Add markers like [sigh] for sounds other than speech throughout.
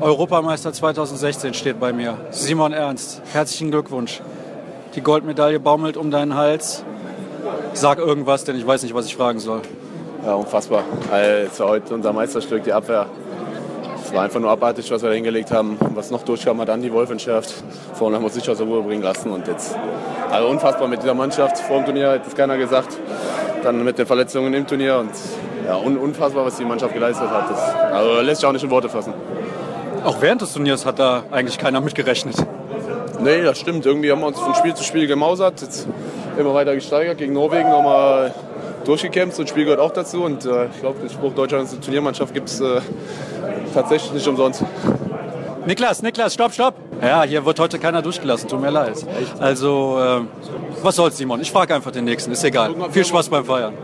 Europameister 2016 steht bei mir. Simon Ernst, herzlichen Glückwunsch. Die Goldmedaille baumelt um deinen Hals. Sag irgendwas, denn ich weiß nicht, was ich fragen soll. Ja, unfassbar. Es war heute unser Meisterstück, die Abwehr. Es war einfach nur abartig, was wir da hingelegt haben. Was noch durchkam, hat Andi Wolf entschärft. Vorne haben wir uns nicht aus der Ruhe bringen lassen. Und jetzt, also unfassbar mit dieser Mannschaft. Vor dem Turnier hat es keiner gesagt. Dann mit den Verletzungen im Turnier. Und ja, unfassbar, was die Mannschaft geleistet hat. Das, also lässt sich auch nicht in Worte fassen. Auch während des Turniers hat da eigentlich keiner mitgerechnet. Nee, das stimmt. Irgendwie haben wir uns von Spiel zu Spiel gemausert. Jetzt immer weiter gesteigert. Gegen Norwegen nochmal durchgekämpft. Und Spiel gehört auch dazu. Und äh, ich glaube, den Spruch Deutschland ist eine Turniermannschaft gibt es äh, tatsächlich nicht umsonst. Niklas, Niklas, stopp, stopp. Ja, hier wird heute keiner durchgelassen, tut mir leid. Also, äh, was soll's, Simon? Ich frage einfach den nächsten, ist egal. Viel Spaß beim Feiern.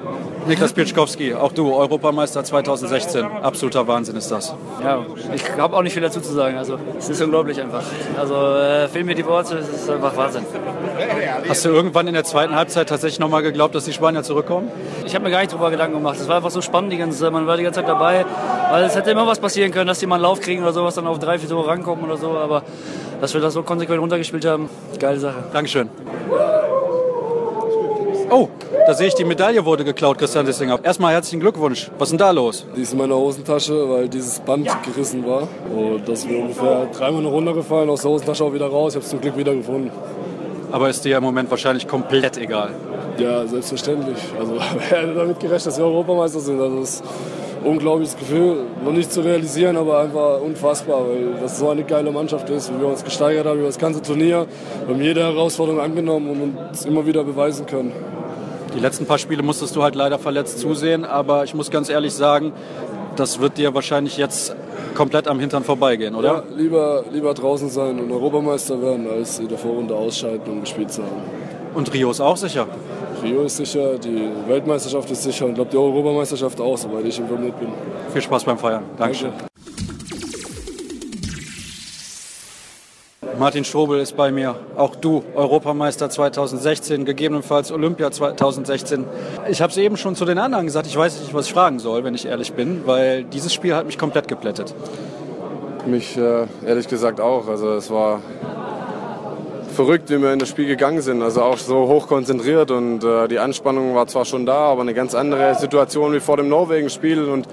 Niklas Pietschkowski, auch du, Europameister 2016. Absoluter Wahnsinn ist das. Ja, ich habe auch nicht viel dazu zu sagen. Also, es ist unglaublich einfach. Also, äh, fehlen mir die Worte, es ist einfach Wahnsinn. Hast du irgendwann in der zweiten Halbzeit tatsächlich nochmal geglaubt, dass die Spanier zurückkommen? Ich habe mir gar nicht drüber Gedanken gemacht. Es war einfach so spannend, die ganze, man war die ganze Zeit dabei. Weil es hätte immer was passieren können, dass die mal einen Lauf kriegen oder sowas, dann auf drei, vier Tore rankommen oder so. Aber dass wir das so konsequent runtergespielt haben, geile Sache. Dankeschön. Oh, da sehe ich, die Medaille wurde geklaut, Christian Dissinger. Erstmal herzlichen Glückwunsch. Was ist denn da los? Die ist in meiner Hosentasche, weil dieses Band gerissen war. Und das ist mir ungefähr dreimal noch runtergefallen, aus der Hosentasche auch wieder raus. Ich habe es zum Glück wieder gefunden. Aber ist dir im Moment wahrscheinlich komplett egal? Ja, selbstverständlich. Also [laughs] wer hätte damit gerechnet, dass wir Europameister sind? Also, das ist unglaubliches Gefühl. Noch nicht zu realisieren, aber einfach unfassbar, weil das so eine geile Mannschaft ist, wie wir uns gesteigert haben über das ganze Turnier. Wir haben jede Herausforderung angenommen und uns immer wieder beweisen können. Die letzten paar Spiele musstest du halt leider verletzt zusehen, aber ich muss ganz ehrlich sagen, das wird dir wahrscheinlich jetzt komplett am Hintern vorbeigehen, oder? Ja, lieber, lieber draußen sein und Europameister werden, als in der Vorrunde ausscheiden und gespielt zu haben. Und Rio ist auch sicher? Rio ist sicher, die Weltmeisterschaft ist sicher und ich glaube die Europameisterschaft auch, soweit ich informiert bin. Viel Spaß beim Feiern. Dankeschön. Danke. Martin Strobel ist bei mir. Auch du, Europameister 2016, gegebenenfalls Olympia 2016. Ich habe es eben schon zu den anderen gesagt, ich weiß nicht, was ich fragen soll, wenn ich ehrlich bin, weil dieses Spiel hat mich komplett geplättet. Mich äh, ehrlich gesagt auch. Also es war verrückt, wie wir in das Spiel gegangen sind. Also auch so hoch konzentriert und äh, die Anspannung war zwar schon da, aber eine ganz andere Situation wie vor dem Norwegen-Spiel und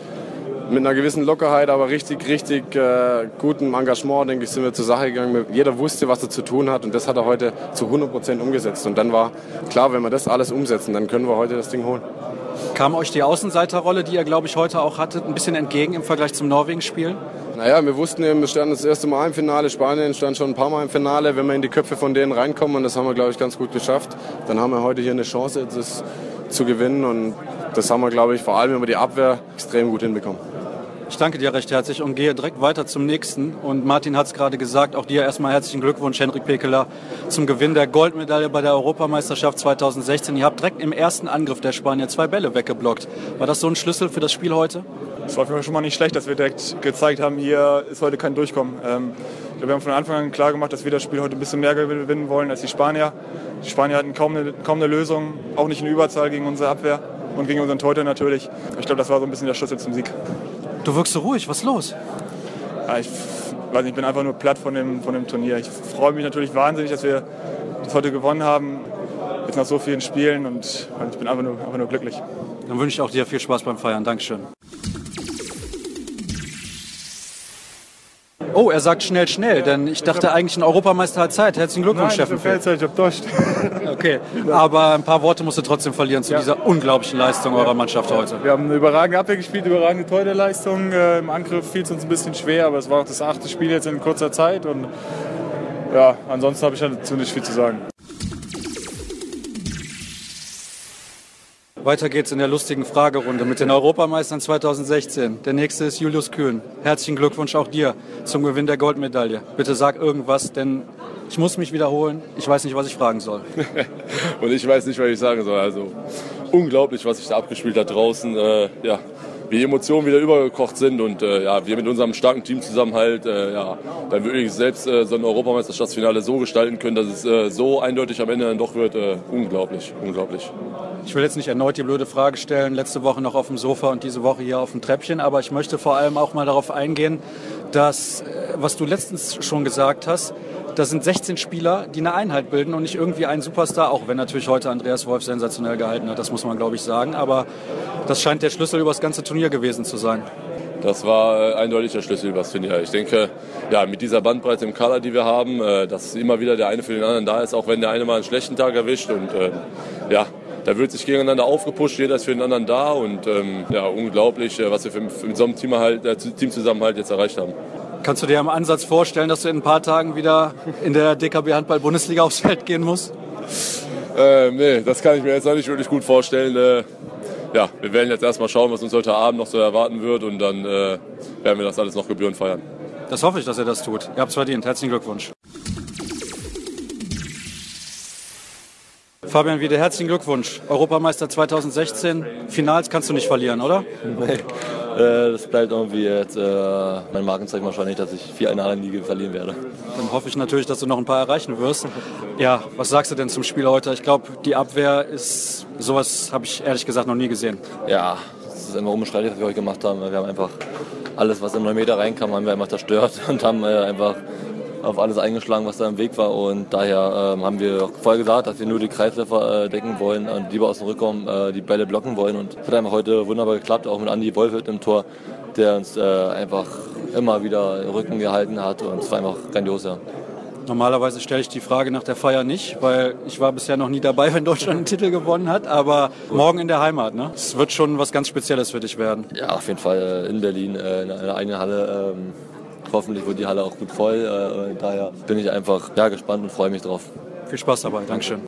mit einer gewissen Lockerheit, aber richtig, richtig äh, gutem Engagement, denke ich, sind wir zur Sache gegangen. Jeder wusste, was er zu tun hat und das hat er heute zu 100 Prozent umgesetzt. Und dann war klar, wenn wir das alles umsetzen, dann können wir heute das Ding holen. Kam euch die Außenseiterrolle, die ihr, glaube ich, heute auch hattet, ein bisschen entgegen im Vergleich zum Norwegen-Spiel? Naja, wir wussten eben, wir standen das erste Mal im Finale. Spanien stand schon ein paar Mal im Finale. Wenn wir in die Köpfe von denen reinkommen, und das haben wir, glaube ich, ganz gut geschafft, dann haben wir heute hier eine Chance, das zu gewinnen. Und das haben wir, glaube ich, vor allem über die Abwehr extrem gut hinbekommen. Ich danke dir recht herzlich und gehe direkt weiter zum nächsten. Und Martin hat es gerade gesagt, auch dir erstmal herzlichen Glückwunsch, Henrik Pekeler, zum Gewinn der Goldmedaille bei der Europameisterschaft 2016. Ihr habt direkt im ersten Angriff der Spanier zwei Bälle weggeblockt. War das so ein Schlüssel für das Spiel heute? Es war für mich schon mal nicht schlecht, dass wir direkt gezeigt haben, hier ist heute kein Durchkommen. Ähm, wir haben von Anfang an klar gemacht, dass wir das Spiel heute ein bisschen mehr gewinnen wollen als die Spanier. Die Spanier hatten kaum eine, kaum eine Lösung, auch nicht in Überzahl gegen unsere Abwehr und gegen unseren Torhüter natürlich. Ich glaube, das war so ein bisschen der Schlüssel zum Sieg. Du wirkst so ruhig, was ist los? Ja, ich, weiß nicht, ich bin einfach nur platt von dem, von dem Turnier. Ich freue mich natürlich wahnsinnig, dass wir das heute gewonnen haben. Jetzt nach so vielen Spielen und ich bin einfach nur, einfach nur glücklich. Dann wünsche ich auch dir viel Spaß beim Feiern. Dankeschön. Oh, er sagt schnell, schnell, denn ich dachte eigentlich, ein Europameister hat Zeit. Herzlichen Glückwunsch, Steffen. Nein, Zeit, ich hab Durst. [laughs] Okay, aber ein paar Worte musst du trotzdem verlieren zu ja. dieser unglaublichen Leistung eurer Mannschaft heute. Wir haben eine überragende Abwehr gespielt, überragende Torhüterleistung. Äh, Im Angriff fiel es uns ein bisschen schwer, aber es war auch das achte Spiel jetzt in kurzer Zeit und ja, ansonsten habe ich dazu nicht viel zu sagen. Weiter geht's in der lustigen Fragerunde mit den Europameistern 2016. Der nächste ist Julius Kühn. Herzlichen Glückwunsch auch dir zum Gewinn der Goldmedaille. Bitte sag irgendwas, denn Ich muss mich wiederholen. Ich weiß nicht, was ich fragen soll. [laughs] und ich weiß nicht, was ich sagen soll. Also unglaublich, was sich da abgespielt hat draußen. Äh, ja, wie Emotionen wieder übergekocht sind und äh, ja, wir mit unserem starken Teamzusammenhalt äh, ja, dann wirklich selbst äh, so ein Europameisterschaftsfinale so gestalten können, dass es äh, so eindeutig am Ende dann doch wird. Äh, unglaublich, unglaublich. Ich will jetzt nicht erneut die blöde Frage stellen, letzte Woche noch auf dem Sofa und diese Woche hier auf dem Treppchen, aber ich möchte vor allem auch mal darauf eingehen, dass, äh, was du letztens schon gesagt hast, das sind 16 Spieler, die eine Einheit bilden und nicht irgendwie ein Superstar, auch wenn natürlich heute Andreas Wolf sensationell gehalten hat, das muss man glaube ich sagen. Aber das scheint der Schlüssel über das ganze Turnier gewesen zu sein. Das war äh, eindeutig der Schlüssel über das Turnier. Ich denke, ja, mit dieser Bandbreite im Kader, die wir haben, äh, dass immer wieder der eine für den anderen da ist, auch wenn der eine mal einen schlechten Tag erwischt. Und äh, ja, da wird sich gegeneinander aufgepusht, jeder ist für den anderen da und ähm, ja, unglaublich, äh, was wir für, für so einem Team halt, Teamzusammenhalt jetzt erreicht haben. Kannst du dir im Ansatz vorstellen, dass du in ein paar Tagen wieder in der DKB Handball Bundesliga aufs Feld gehen musst? Äh, nee, das kann ich mir jetzt noch nicht wirklich gut vorstellen. Äh, ja, wir werden jetzt erstmal schauen, was uns heute Abend noch so erwarten wird und dann äh, werden wir das alles noch gebührend feiern. Das hoffe ich, dass ihr das tut. Ihr habt es verdient. Herzlichen Glückwunsch. Fabian Wiede, herzlichen Glückwunsch. Europameister 2016. Finals kannst du nicht verlieren, oder? Nee. Äh, das bleibt irgendwie jetzt äh, mein Markenzeichen wahrscheinlich, dass ich vier eine Liga verlieren werde. Dann hoffe ich natürlich, dass du noch ein paar erreichen wirst. Ja, was sagst du denn zum Spiel heute? Ich glaube, die Abwehr ist, sowas habe ich ehrlich gesagt noch nie gesehen. Ja, es ist immer unbeschreiblich, was wir heute gemacht haben. Wir haben einfach alles, was in 9 Meter reinkam, haben wir einfach zerstört [laughs] und haben äh, einfach auf alles eingeschlagen, was da im Weg war. Und daher ähm, haben wir vorher gesagt, dass wir nur die Kreisläufer äh, decken wollen und lieber aus dem Rückraum äh, die Bälle blocken wollen. Und das hat einfach heute wunderbar geklappt, auch mit Andy Wolfelt im Tor, der uns äh, einfach immer wieder Rücken gehalten hat. Und es war einfach grandios, ja. Normalerweise stelle ich die Frage nach der Feier nicht, weil ich war bisher noch nie dabei, [laughs] wenn Deutschland einen Titel gewonnen hat. Aber morgen in der Heimat, ne? Es wird schon was ganz Spezielles für dich werden. Ja, auf jeden Fall äh, in Berlin, äh, in einer eigenen Halle. Ähm Hoffentlich wird die Halle auch gut voll. Äh, daher bin ich einfach ja, gespannt und freue mich drauf. Viel Spaß dabei. Dankeschön.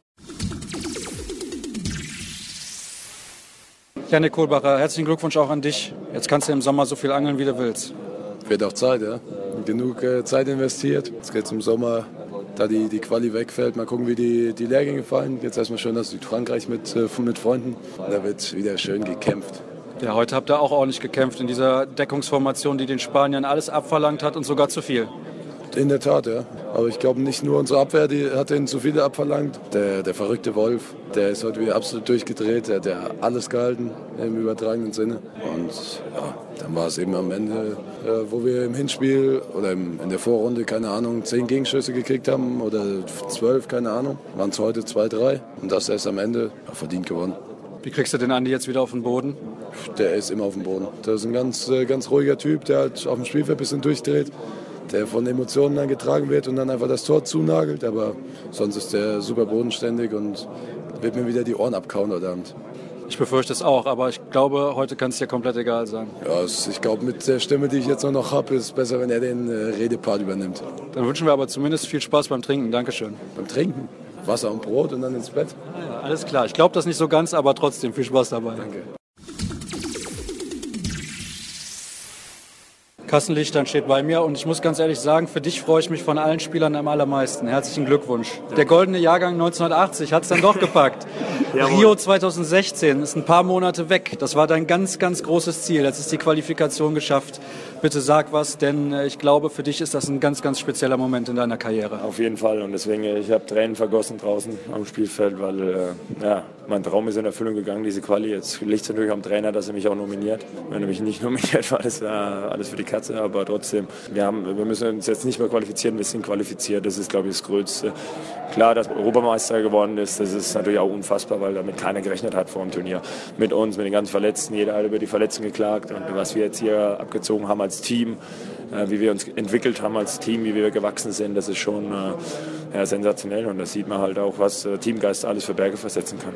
Janik Kohlbacher, herzlichen Glückwunsch auch an dich. Jetzt kannst du im Sommer so viel angeln, wie du willst. Wird auch Zeit, ja. Genug äh, Zeit investiert. Jetzt geht es im Sommer, da die, die Quali wegfällt. Mal gucken, wie die, die Lehrgänge fallen. Jetzt erstmal schön aus Südfrankreich mit, äh, mit Freunden. Da wird wieder schön gekämpft. Ja, heute habt ihr auch ordentlich gekämpft in dieser Deckungsformation, die den Spaniern alles abverlangt hat und sogar zu viel. In der Tat, ja. Aber ich glaube nicht nur unsere Abwehr, die hat ihnen zu viele abverlangt. Der, der verrückte Wolf, der ist heute wieder absolut durchgedreht. Der hat alles gehalten im übertragenen Sinne. Und ja, dann war es eben am Ende, äh, wo wir im Hinspiel oder im, in der Vorrunde, keine Ahnung, zehn Gegenschüsse gekriegt haben oder zwölf, keine Ahnung. Waren es heute zwei, drei. Und das erst am Ende ja, verdient gewonnen. Wie kriegst du den Andi jetzt wieder auf den Boden? Der ist immer auf dem Boden. Der ist ein ganz, äh, ganz ruhiger Typ, der halt auf dem Spielfeld ein bisschen durchdreht, der von Emotionen dann getragen wird und dann einfach das Tor zunagelt. Aber sonst ist der super bodenständig und wird mir wieder die Ohren abkauen heute Abend. Ich befürchte es auch, aber ich glaube, heute kann es dir komplett egal sein. Ja, ich glaube, mit der Stimme, die ich jetzt noch habe, ist es besser, wenn er den äh, Redepart übernimmt. Dann wünschen wir aber zumindest viel Spaß beim Trinken. Dankeschön. Beim Trinken? Wasser und Brot und dann ins Bett? Ja, alles klar. Ich glaube das nicht so ganz, aber trotzdem viel Spaß dabei. Danke. Kassenlichtern steht bei mir und ich muss ganz ehrlich sagen, für dich freue ich mich von allen Spielern am allermeisten. Herzlichen Glückwunsch. Der goldene Jahrgang 1980 hat es dann doch [laughs] gepackt. Rio 2016 ist ein paar Monate weg. Das war dein ganz, ganz großes Ziel. Jetzt ist die Qualifikation geschafft. Bitte sag was, denn äh, ich glaube, für dich ist das ein ganz, ganz spezieller Moment in deiner Karriere. Auf jeden Fall und deswegen, äh, ich habe Tränen vergossen draußen am Spielfeld, weil äh, ja, mein Traum ist in Erfüllung gegangen, diese Quali. Jetzt liegt es natürlich am Trainer, dass er mich auch nominiert. Wenn er mich nicht [laughs] nominiert, war das ja alles für die Katze, aber trotzdem, wir, haben, wir müssen uns jetzt nicht mehr qualifizieren, wir sind qualifiziert. Das ist, glaube ich, das Größte. Klar, dass Europameister geworden ist, das ist natürlich auch unfassbar, weil damit keiner gerechnet hat vor dem Turnier. Mit uns, mit den ganzen Verletzten, jeder hat über die Verletzten geklagt und was wir jetzt hier abgezogen haben als Team, äh, wie wir uns entwickelt haben als Team, wie wir gewachsen sind, das ist schon äh, ja, sensationell und das sieht man halt auch, was äh, Teamgeist alles für Berge versetzen kann.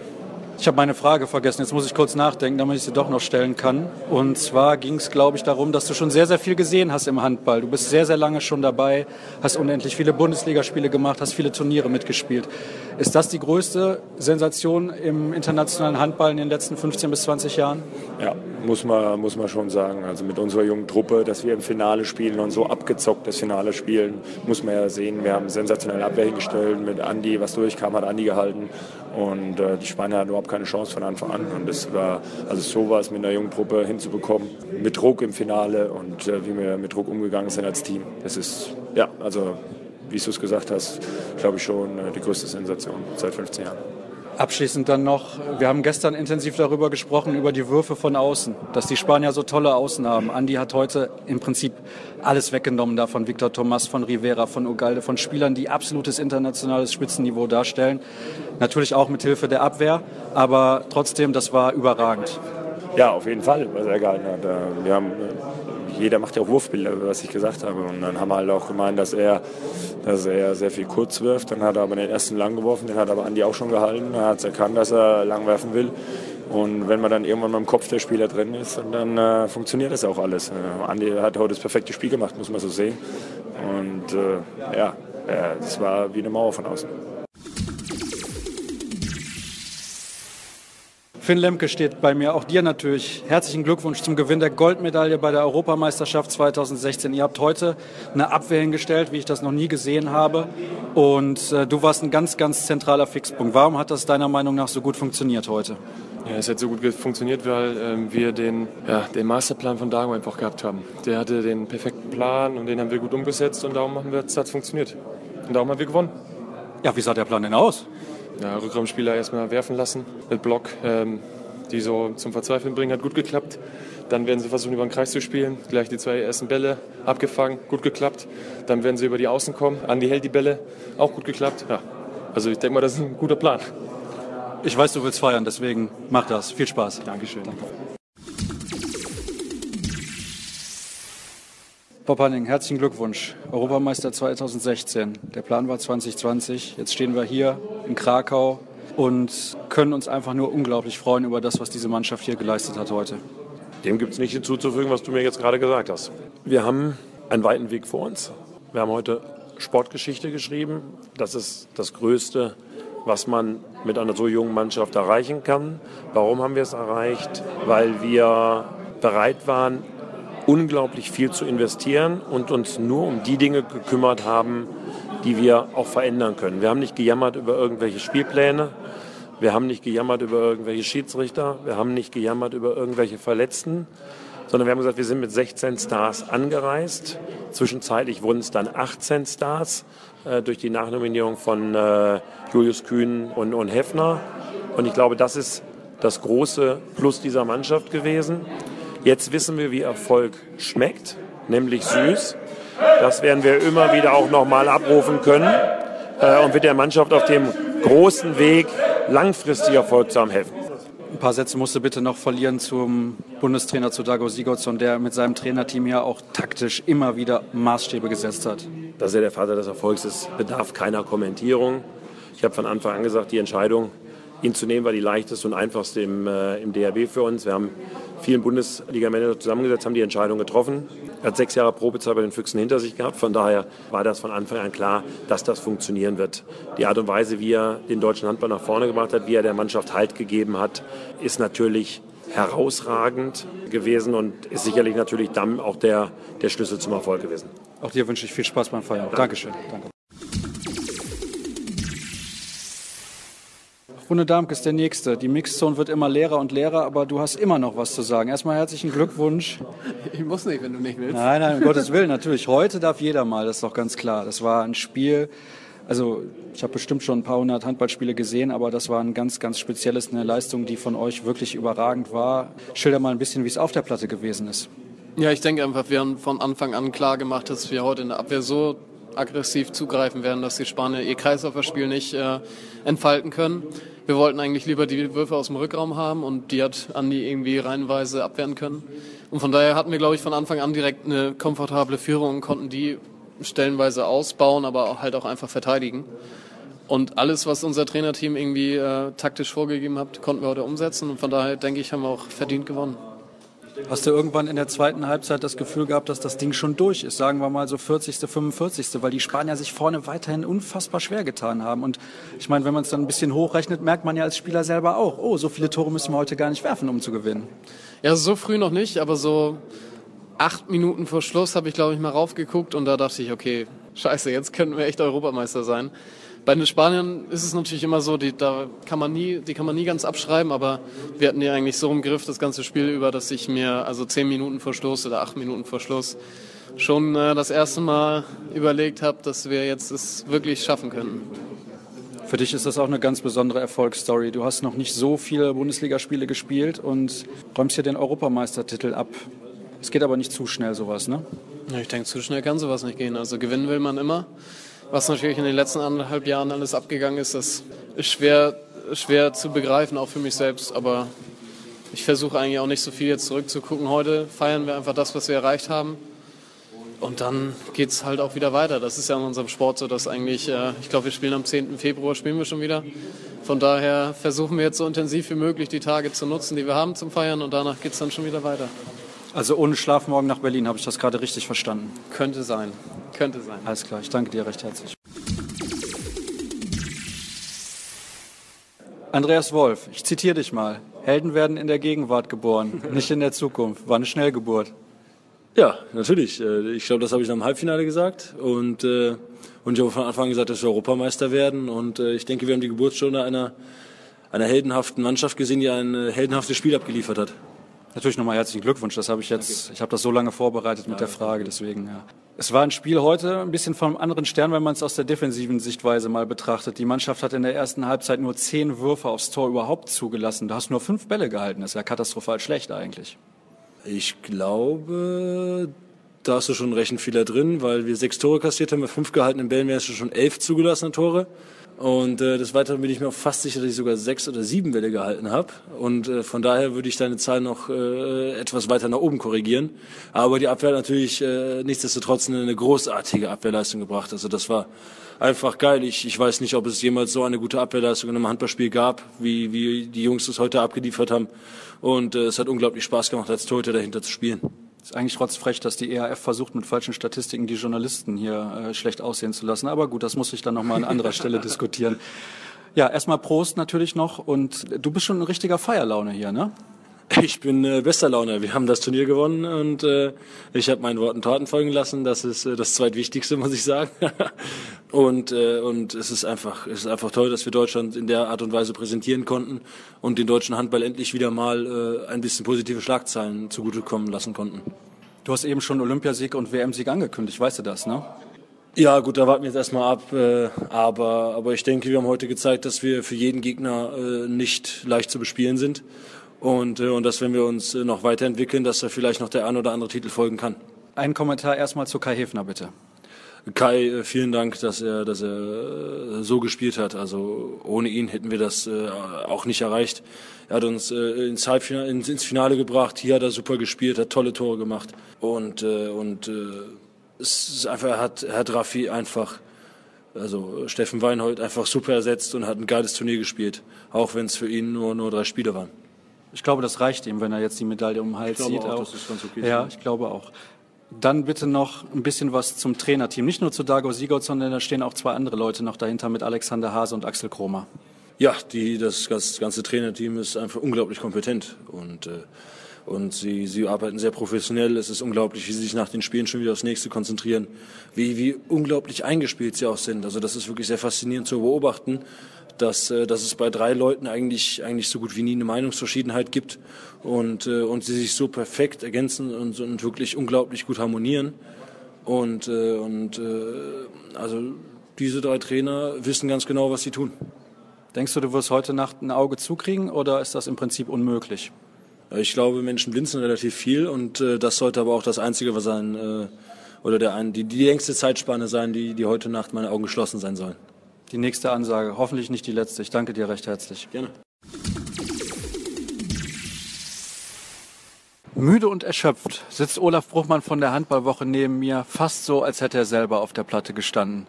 Ich habe meine Frage vergessen, jetzt muss ich kurz nachdenken, damit ich sie doch noch stellen kann. Und zwar ging es, glaube ich, darum, dass du schon sehr, sehr viel gesehen hast im Handball. Du bist sehr, sehr lange schon dabei, hast unendlich viele Bundesligaspiele gemacht, hast viele Turniere mitgespielt. Ist das die größte Sensation im internationalen Handball in den letzten 15 bis 20 Jahren? Ja, muss man, muss man schon sagen. Also mit unserer jungen Truppe, dass wir im Finale spielen und so abgezockt das Finale spielen, muss man ja sehen. Wir haben sensationelle Abwehr hingestellt. Mit Andi, was durchkam, hat Andi gehalten. Und äh, die Spanier hatten überhaupt keine Chance von Anfang an. Und das war, also sowas mit einer jungen Truppe hinzubekommen, mit Druck im Finale und äh, wie wir mit Druck umgegangen sind als Team. Das ist, ja, also wie du es gesagt hast, glaube ich schon äh, die größte Sensation seit 15 Jahren. Abschließend dann noch, wir haben gestern intensiv darüber gesprochen, über die Würfe von außen, dass die Spanier so tolle Außen haben. Andi hat heute im Prinzip alles weggenommen da von Victor Thomas, von Rivera, von Ugalde, von Spielern, die absolutes internationales Spitzenniveau darstellen. Natürlich auch mit Hilfe der Abwehr, aber trotzdem, das war überragend. Ja, auf jeden Fall, was er gehalten hat. Äh, wir haben jeder macht ja auch Wurfbilder, was ich gesagt habe. Und dann haben wir halt auch gemeint, dass er, dass er sehr viel kurz wirft. Dann hat er aber den ersten lang geworfen, den hat aber Andi auch schon gehalten. Er hat es erkannt, dass er lang werfen will. Und wenn man dann irgendwann mal im Kopf der Spieler drin ist, dann äh, funktioniert das auch alles. Äh, Andi hat heute das perfekte Spiel gemacht, muss man so sehen. Und äh, ja, es war wie eine Mauer von außen. Finn Lemke steht bei mir, auch dir natürlich. Herzlichen Glückwunsch zum Gewinn der Goldmedaille bei der Europameisterschaft 2016. Ihr habt heute eine Abwehr hingestellt, wie ich das noch nie gesehen habe. Und äh, du warst ein ganz, ganz zentraler Fixpunkt. Warum hat das deiner Meinung nach so gut funktioniert heute? Ja, es hat so gut funktioniert, weil ähm, wir den, ja, den Masterplan von Dago einfach gehabt haben. Der hatte den perfekten Plan und den haben wir gut umgesetzt und darum haben wir, es hat funktioniert. Und darum haben wir gewonnen. Ja, wie sah der Plan denn aus? Ja, Rückraumspieler erstmal werfen lassen mit Block, ähm, die so zum Verzweifeln bringen, hat gut geklappt. Dann werden sie versuchen, über den Kreis zu spielen. Gleich die zwei ersten Bälle abgefangen, gut geklappt. Dann werden sie über die Außen kommen. Andi hält die Bälle, auch gut geklappt. Ja, also ich denke mal, das ist ein guter Plan. Ich weiß, du willst feiern, deswegen mach das. Viel Spaß. Dankeschön. Danke. Bob Hanning, herzlichen Glückwunsch. Europameister 2016. Der Plan war 2020. Jetzt stehen wir hier in Krakau und können uns einfach nur unglaublich freuen über das, was diese Mannschaft hier geleistet hat heute. Dem gibt es nicht hinzuzufügen, was du mir jetzt gerade gesagt hast. Wir haben einen weiten Weg vor uns. Wir haben heute Sportgeschichte geschrieben. Das ist das Größte, was man mit einer so jungen Mannschaft erreichen kann. Warum haben wir es erreicht? Weil wir bereit waren, unglaublich viel zu investieren und uns nur um die Dinge gekümmert haben, die wir auch verändern können. Wir haben nicht gejammert über irgendwelche Spielpläne, wir haben nicht gejammert über irgendwelche Schiedsrichter, wir haben nicht gejammert über irgendwelche Verletzten, sondern wir haben gesagt, wir sind mit 16 Stars angereist. Zwischenzeitlich wurden es dann 18 Stars äh, durch die Nachnominierung von äh, Julius Kühn und, und Heffner. Und ich glaube, das ist das große Plus dieser Mannschaft gewesen. Jetzt wissen wir, wie Erfolg schmeckt, nämlich süß. Das werden wir immer wieder auch nochmal abrufen können äh, und wird der Mannschaft auf dem großen Weg langfristig Erfolg zu haben helfen. Ein paar Sätze musst du bitte noch verlieren zum Bundestrainer, zu Dago Sigurdsson, der mit seinem Trainerteam ja auch taktisch immer wieder Maßstäbe gesetzt hat. Dass er der Vater des Erfolgs ist, bedarf keiner Kommentierung. Ich habe von Anfang an gesagt, die Entscheidung, ihn zu nehmen, war die leichteste und einfachste im, äh, im DRB für uns. Wir haben vielen Bundesliga-Manager zusammengesetzt, haben die Entscheidung getroffen. Er hat sechs Jahre Probezeit bei den Füchsen hinter sich gehabt. Von daher war das von Anfang an klar, dass das funktionieren wird. Die Art und Weise, wie er den deutschen Handball nach vorne gebracht hat, wie er der Mannschaft Halt gegeben hat, ist natürlich herausragend gewesen und ist sicherlich natürlich dann auch der, der Schlüssel zum Erfolg gewesen. Auch dir wünsche ich viel Spaß beim Feiern. Danke. Dankeschön. Danke. Rune Darmke ist der Nächste. Die Mixzone wird immer leerer und leerer, aber du hast immer noch was zu sagen. Erstmal herzlichen Glückwunsch. [laughs] Ich muss nicht, wenn du nicht willst. Nein, nein, um [laughs] Gottes Willen, natürlich. Heute darf jeder mal, das ist doch ganz klar. Das war ein Spiel, also ich habe bestimmt schon ein paar hundert Handballspiele gesehen, aber das war ein ganz, ganz spezielles, eine Leistung, die von euch wirklich überragend war. Schilder mal ein bisschen, wie es auf der Platte gewesen ist. Ja, ich denke einfach, wir haben von Anfang an klar gemacht, dass wir heute in der Abwehr so aggressiv zugreifen werden, dass die Spanier ihr Kreislauferspiel nicht äh, entfalten können. Wir wollten eigentlich lieber die Würfe aus dem Rückraum haben und die hat Andi irgendwie reihenweise abwehren können. Und von daher hatten wir, glaube ich, von Anfang an direkt eine komfortable Führung und konnten die stellenweise ausbauen, aber halt auch einfach verteidigen. Und alles, was unser Trainerteam irgendwie äh, taktisch vorgegeben hat, konnten wir heute umsetzen. Und von daher denke ich, haben wir auch verdient gewonnen. Hast du irgendwann in der zweiten Halbzeit das Gefühl gehabt, dass das Ding schon durch ist? Sagen wir mal so 40., 45., weil die Spanier sich vorne weiterhin unfassbar schwer getan haben. Und ich meine, wenn man es dann ein bisschen hochrechnet, merkt man ja als Spieler selber auch, oh, so viele Tore müssen wir heute gar nicht werfen, um zu gewinnen. Ja, so früh noch nicht, aber so acht Minuten vor Schluss habe ich, glaube ich, mal raufgeguckt und da dachte ich, okay, scheiße, jetzt könnten wir echt Europameister sein. Bei den Spaniern ist es natürlich immer so, die, da kann man nie, die kann man nie ganz abschreiben, aber wir hatten die eigentlich so im Griff das ganze Spiel über, dass ich mir also zehn Minuten vor Schluss oder acht Minuten vor Schluss schon äh, das erste Mal überlegt habe, dass wir jetzt es wirklich schaffen könnten. Für dich ist das auch eine ganz besondere Erfolgsstory. Du hast noch nicht so viele Bundesligaspiele gespielt und räumst hier den Europameistertitel ab. Es geht aber nicht zu schnell sowas, ne? Ja, ich denke, zu schnell kann sowas nicht gehen. Also gewinnen will man immer. Was natürlich in den letzten anderthalb Jahren alles abgegangen ist, das ist schwer, schwer zu begreifen, auch für mich selbst. Aber ich versuche eigentlich auch nicht so viel jetzt zurückzugucken. Heute feiern wir einfach das, was wir erreicht haben. Und dann geht es halt auch wieder weiter. Das ist ja in unserem Sport so, dass eigentlich, äh, ich glaube, wir spielen am 10. Februar, spielen wir schon wieder. Von daher versuchen wir jetzt so intensiv wie möglich die Tage zu nutzen, die wir haben zum Feiern und danach geht es dann schon wieder weiter. Also ohne Schlaf morgen nach Berlin, habe ich das gerade richtig verstanden? Könnte sein. Könnte sein. Alles klar, ich danke dir recht herzlich. Andreas Wolf, ich zitiere dich mal. Helden werden in der Gegenwart geboren, [laughs] nicht in der Zukunft. War eine Schnellgeburt. Ja, natürlich. Äh, ich glaube, das habe ich nach dem Halbfinale gesagt. Und, äh, und ich habe von Anfang an gesagt, dass wir Europameister werden. Und äh, ich denke, wir haben die Geburtsstunde einer, einer heldenhaften Mannschaft gesehen, die ein heldenhaftes Spiel abgeliefert hat. Natürlich nochmal herzlichen Glückwunsch. Das habe ich jetzt, ich habe das so lange vorbereitet mit der Frage, deswegen, ja. Es war ein Spiel heute ein bisschen vom anderen Stern, wenn man es aus der defensiven Sichtweise mal betrachtet. Die Mannschaft hat in der ersten Halbzeit nur zehn Würfe aufs Tor überhaupt zugelassen. Du hast nur fünf Bälle gehalten. Das ist ja katastrophal schlecht eigentlich. Ich glaube, da hast du schon recht Fehler drin, weil wir sechs Tore kassiert haben, bei fünf gehaltenen Bällen wären es schon elf zugelassene Tore. Und äh, des Weiteren bin ich mir auch fast sicher, dass ich sogar sechs oder sieben Bälle gehalten habe. Und äh, von daher würde ich deine Zahl noch äh, etwas weiter nach oben korrigieren. Aber die Abwehr hat natürlich äh, nichtsdestotrotz eine, großartige Abwehrleistung gebracht. Also das war einfach geil. Ich, ich weiß nicht, ob es jemals so eine gute Abwehrleistung in einem Handballspiel gab, wie, wie die Jungs das heute abgeliefert haben. Und äh, es hat unglaublich Spaß gemacht, als Torhüter dahinter zu spielen. Ist eigentlich rotzfrech, dass die ERF versucht, mit falschen Statistiken die Journalisten hier äh, schlecht aussehen zu lassen. Aber gut, das muss ich dann nochmal an anderer Stelle [laughs] diskutieren. Ja, erstmal Prost natürlich noch. Und du bist schon ein richtiger Feierlaune hier, ne? Ich bin äh, bester Laune. Wir haben das Turnier gewonnen und äh, ich habe meinen Worten Taten folgen lassen. Das ist äh, das zweitwichtigste, [laughs] muss ich sagen. und äh, und es ist einfach es ist einfach toll, dass wir Deutschland in der Art und Weise präsentieren konnten und den deutschen Handball endlich wieder mal äh, ein bisschen positive Schlagzeilen zugutekommen lassen konnten. Du hast eben schon Olympiasieg und WM-Sieg angekündigt, weißt du das, ne? Ja, gut, da warten wir jetzt erstmal ab. Äh, aber, aber ich denke, wir haben heute gezeigt, dass wir für jeden Gegner äh, nicht leicht zu bespielen sind und, äh, und dass wenn wir uns äh, noch weiterentwickeln, dass da vielleicht noch der ein oder andere Titel folgen kann. Ein Kommentar erstmal zu Kai Hefner, bitte. Kai, äh, vielen Dank, dass er, dass er so gespielt hat. Also ohne ihn hätten wir das auch nicht erreicht. Er hat uns ins, Halbfinale, ins Finale gebracht. Hier hat er super gespielt, hat tolle Tore gemacht und und es ist einfach, er hat, er hat Raffi einfach, also Steffen Weinhold einfach super ersetzt und hat ein geiles Turnier gespielt, auch wenn es für ihn nur nur drei Spiele waren. Ich glaube, das reicht ihm, wenn er jetzt die Medaille um den Hals ich sieht. Auch, auch. Das ist ganz okay. Ja, ich glaube auch. Dann bitte noch ein bisschen was zum Trainerteam. Nicht nur zu Dago Sigurd, sondern da stehen auch zwei andere Leute noch dahinter mit Alexander Hase und Axel Kromer. Ja, die, das, das ganze Trainerteam ist einfach unglaublich kompetent und, äh, und sie, sie arbeiten sehr professionell. Es ist unglaublich, wie sie sich nach den Spielen schon wieder aufs nächste konzentrieren, wie, wie unglaublich eingespielt sie auch sind. Also das ist wirklich sehr faszinierend zu beobachten dass, äh, dass es bei drei Leuten eigentlich, eigentlich so gut wie nie eine Meinungsverschiedenheit gibt und, äh, und sie sich so perfekt ergänzen und, und wirklich unglaublich gut harmonieren. Und, äh, und also diese drei Trainer wissen ganz genau, was sie tun. Denkst du, du wirst heute Nacht ein Auge zukriegen oder ist das im Prinzip unmöglich? Ich glaube, Menschen blinzen relativ viel und äh, das sollte aber auch das Einzige was sein, äh, oder der, die, die längste Zeitspanne sein, die, die heute Nacht meine Augen geschlossen sein sollen die nächste Ansage. Hoffentlich nicht die letzte. Ich danke dir recht herzlich. Gerne. Müde und erschöpft sitzt Olaf Bruchmann von der Handballwoche neben mir, fast so, als hätte er selber auf der Platte gestanden.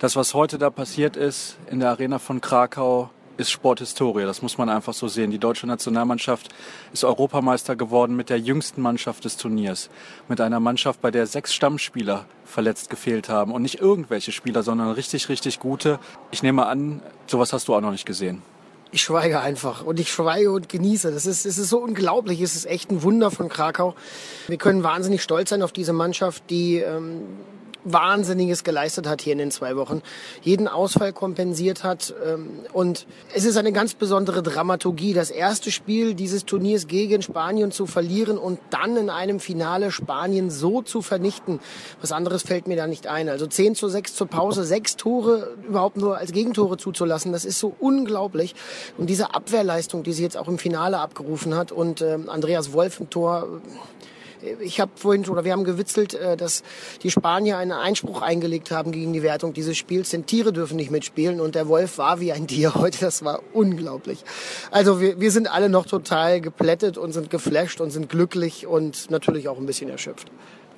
Das, was heute da passiert ist in der Arena von Krakau, ist Sporthistorie. Das muss man einfach so sehen. Die deutsche Nationalmannschaft ist Europameister geworden mit der jüngsten Mannschaft des Turniers. Mit einer Mannschaft, bei der sechs Stammspieler verletzt gefehlt haben. Und nicht irgendwelche Spieler, sondern richtig, richtig gute. Ich nehme an, sowas hast du auch noch nicht gesehen. Ich schweige einfach und ich schweige und genieße. Das ist, es ist so unglaublich. Es ist echt ein Wunder von Krakau. Wir können wahnsinnig stolz sein auf diese Mannschaft, die ähm, Wahnsinniges geleistet hat hier in den zwei Wochen, jeden Ausfall kompensiert hat. Ähm, und es ist eine ganz besondere Dramaturgie, das erste Spiel dieses Turniers gegen Spanien zu verlieren und dann in einem Finale Spanien so zu vernichten. Was anderes fällt mir da nicht ein. Also 10 zu 6 zur Pause, sechs Tore überhaupt nur als Gegentore zuzulassen, das ist so unglaublich. Und diese Abwehrleistung, die sie jetzt auch im Finale abgerufen hat und äh, Andreas Wolf im Tor, ich habe vorhin oder wir haben gewitzelt, äh, dass die Spanier einen Einspruch eingelegt haben gegen die Wertung dieses Spiels, denn Tiere dürfen nicht mitspielen und der Wolf war wie ein Tier heute. Das war unglaublich. Also wir, wir sind alle noch total geplättet und sind geflasht und sind glücklich und natürlich auch ein bisschen erschöpft.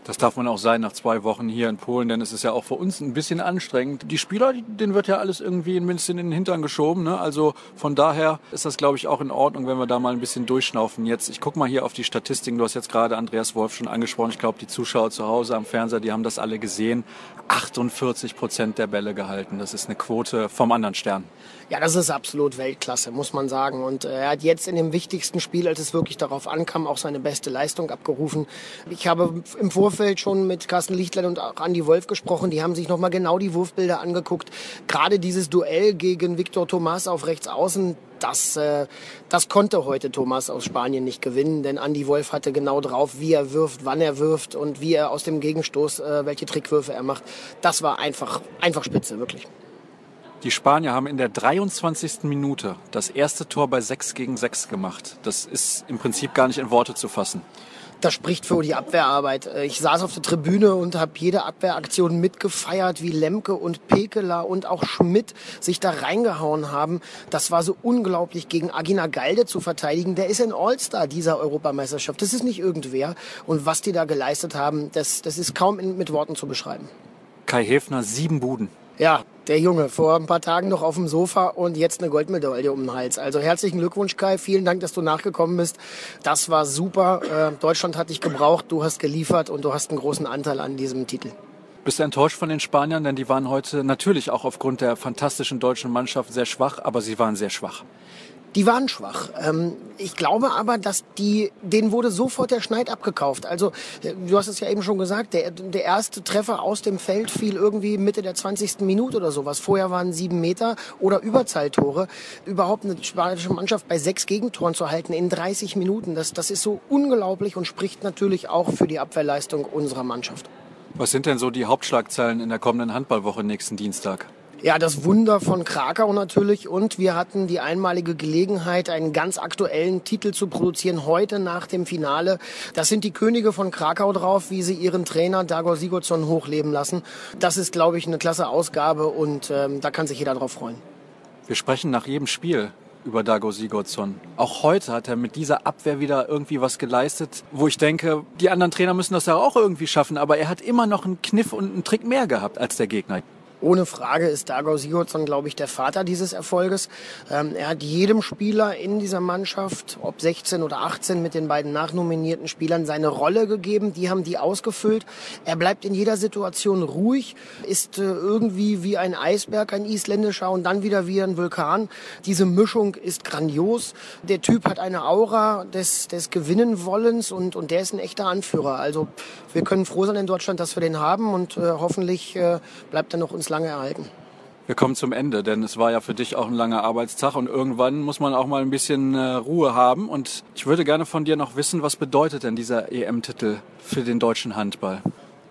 Das darf man auch sein nach zwei Wochen hier in Polen, denn es ist ja auch für uns ein bisschen anstrengend. Die Spieler, denen wird ja alles irgendwie ein bisschen in den Hintern geschoben. Ne? Also von daher ist das, glaube ich, auch in Ordnung, wenn wir da mal ein bisschen durchschnaufen. Jetzt, ich gucke mal hier auf die Statistiken. Du hast jetzt gerade Andreas Wolf schon angesprochen. Ich glaube, die Zuschauer zu Hause am Fernseher, die haben das alle gesehen. 48 Prozent der Bälle gehalten. Das ist eine Quote vom anderen Stern. Ja, das ist absolut Weltklasse, muss man sagen. Und äh, er hat jetzt in dem wichtigsten Spiel, als es wirklich darauf ankam, auch seine beste Leistung abgerufen. Ich habe im Vorfeld schon mit Carsten Lichtlein und auch Andi Wolf gesprochen. Die haben sich nochmal genau die Wurfbilder angeguckt. Gerade dieses Duell gegen Victor Thomas auf rechts außen, das, äh, das konnte heute Thomas aus Spanien nicht gewinnen, denn Andy Wolf hatte genau drauf, wie er wirft, wann er wirft und wie er aus dem Gegenstoß, äh, welche Trickwürfe er macht. Das war einfach, einfach spitze, wirklich. Die Spanier haben in der 23. Minute das erste Tor bei 6 gegen 6 gemacht. Das ist im Prinzip gar nicht in Worte zu fassen. Das spricht für die Abwehrarbeit. Ich saß auf der Tribüne und habe jede Abwehraktion mitgefeiert, wie Lemke und Pekela und auch Schmidt sich da reingehauen haben. Das war so unglaublich gegen Agina Galde zu verteidigen. Der ist ein All-Star dieser Europameisterschaft. Das ist nicht irgendwer. Und was die da geleistet haben, das, das ist kaum in, mit Worten zu beschreiben. Kai Häfner, sieben Buden. Ja, der Junge, vor ein paar Tagen noch auf dem Sofa und jetzt eine Goldmedaille um den Hals. Also herzlichen Glückwunsch, Kai. Vielen Dank, dass du nachgekommen bist. Das war super. Äh, Deutschland hat dich gebraucht, du hast geliefert und du hast einen großen Anteil an diesem Titel. Bist du enttäuscht von den Spaniern? Denn die waren heute natürlich auch aufgrund der fantastischen deutschen Mannschaft sehr schwach, aber sie waren sehr schwach. Die waren schwach. Ähm, ich glaube aber, dass die, denen wurde sofort der Schneid abgekauft. Also, äh, du hast es ja eben schon gesagt, der, der erste Treffer aus dem Feld fiel irgendwie Mitte der 20. Minute oder sowas. Vorher waren sieben Meter oder Überzahltore. Überhaupt eine spanische Mannschaft bei sechs Gegentoren zu halten in 30 Minuten, das, das ist so unglaublich und spricht natürlich auch für die Abwehrleistung unserer Mannschaft. Was sind denn so die Hauptschlagzeilen in der kommenden Handballwoche nächsten Dienstag? Ja, das Wunder von Krakau natürlich. Und wir hatten die einmalige Gelegenheit, einen ganz aktuellen Titel zu produzieren, heute nach dem Finale. Das sind die Könige von Krakau drauf, wie sie ihren Trainer Dagor Sigurdsson hochleben lassen. Das ist, glaube ich, eine klasse Ausgabe und ähm, da kann sich jeder drauf freuen. Wir sprechen nach jedem Spiel über Dago Sigurdsson. Auch heute hat er mit dieser Abwehr wieder irgendwie was geleistet, wo ich denke, die anderen Trainer müssen das ja auch irgendwie schaffen, aber er hat immer noch einen Kniff und einen Trick mehr gehabt als der Gegner. Ohne Frage ist Dagor Sigurdsson, glaube ich, der Vater dieses Erfolges. Ähm, er hat jedem Spieler in dieser Mannschaft, ob 16 oder 18, mit den beiden nachnominierten Spielern seine Rolle gegeben. Die haben die ausgefüllt. Er bleibt in jeder Situation ruhig, ist äh, irgendwie wie ein Eisberg, ein isländischer und dann wieder wie ein Vulkan. Diese Mischung ist grandios. Der Typ hat eine Aura des, des Gewinnenwollens und, und der ist ein echter Anführer. Also wir können froh sein in Deutschland, dass wir den haben und äh, hoffentlich äh, bleibt er noch uns lange erhalten. Wir kommen zum Ende, denn es war ja für dich auch ein langer Arbeitstag und irgendwann muss man auch mal ein bisschen äh, Ruhe haben. Und ich würde gerne von dir noch wissen, was bedeutet denn dieser EM-Titel für den deutschen Handball?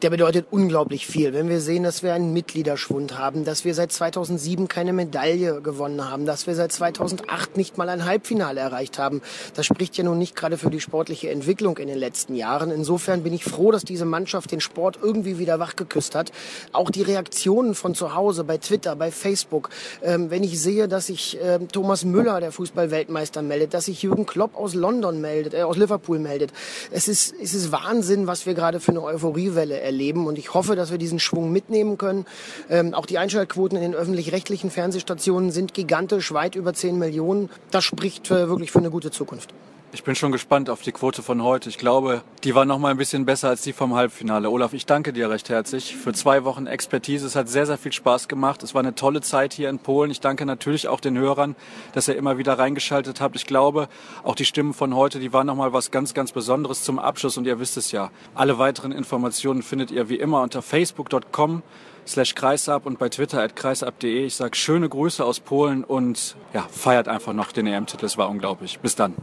Der bedeutet unglaublich viel. Wenn wir sehen, dass wir einen Mitgliederschwund haben, dass wir seit 2007 keine Medaille gewonnen haben, dass wir seit 2008 nicht mal ein Halbfinale erreicht haben, das spricht ja nun nicht gerade für die sportliche Entwicklung in den letzten Jahren. Insofern bin ich froh, dass diese Mannschaft den Sport irgendwie wieder wachgeküsst hat. Auch die Reaktionen von zu Hause, bei Twitter, bei Facebook, ähm, wenn ich sehe, dass sich äh, Thomas Müller, der Fußballweltmeister, meldet, dass sich Jürgen Klopp aus London meldet, äh, aus Liverpool meldet. Es ist, es ist Wahnsinn, was wir gerade für eine Euphoriewelle erleben. Und ich hoffe, dass wir diesen Schwung mitnehmen können. Ähm, auch die Einschaltquoten in den öffentlich-rechtlichen Fernsehstationen sind gigantisch, weit über 10 Millionen. Das spricht äh, wirklich für eine gute Zukunft. Ich bin schon gespannt auf die Quote von heute. Ich glaube, die war noch mal ein bisschen besser als die vom Halbfinale. Olaf, ich danke dir recht herzlich für zwei Wochen Expertise. Es hat sehr, sehr viel Spaß gemacht. Es war eine tolle Zeit hier in Polen. Ich danke natürlich auch den Hörern, dass ihr immer wieder reingeschaltet habt. Ich glaube, auch die Stimmen von heute, die waren noch mal was ganz, ganz Besonderes zum Abschluss. Und ihr wisst es ja. Alle weiteren Informationen findet ihr wie immer unter facebook.com slash kreisab und bei Twitter at kreisab.de. Ich sage schöne Grüße aus Polen und ja, feiert einfach noch den EM-Titel. Es war unglaublich. Bis dann.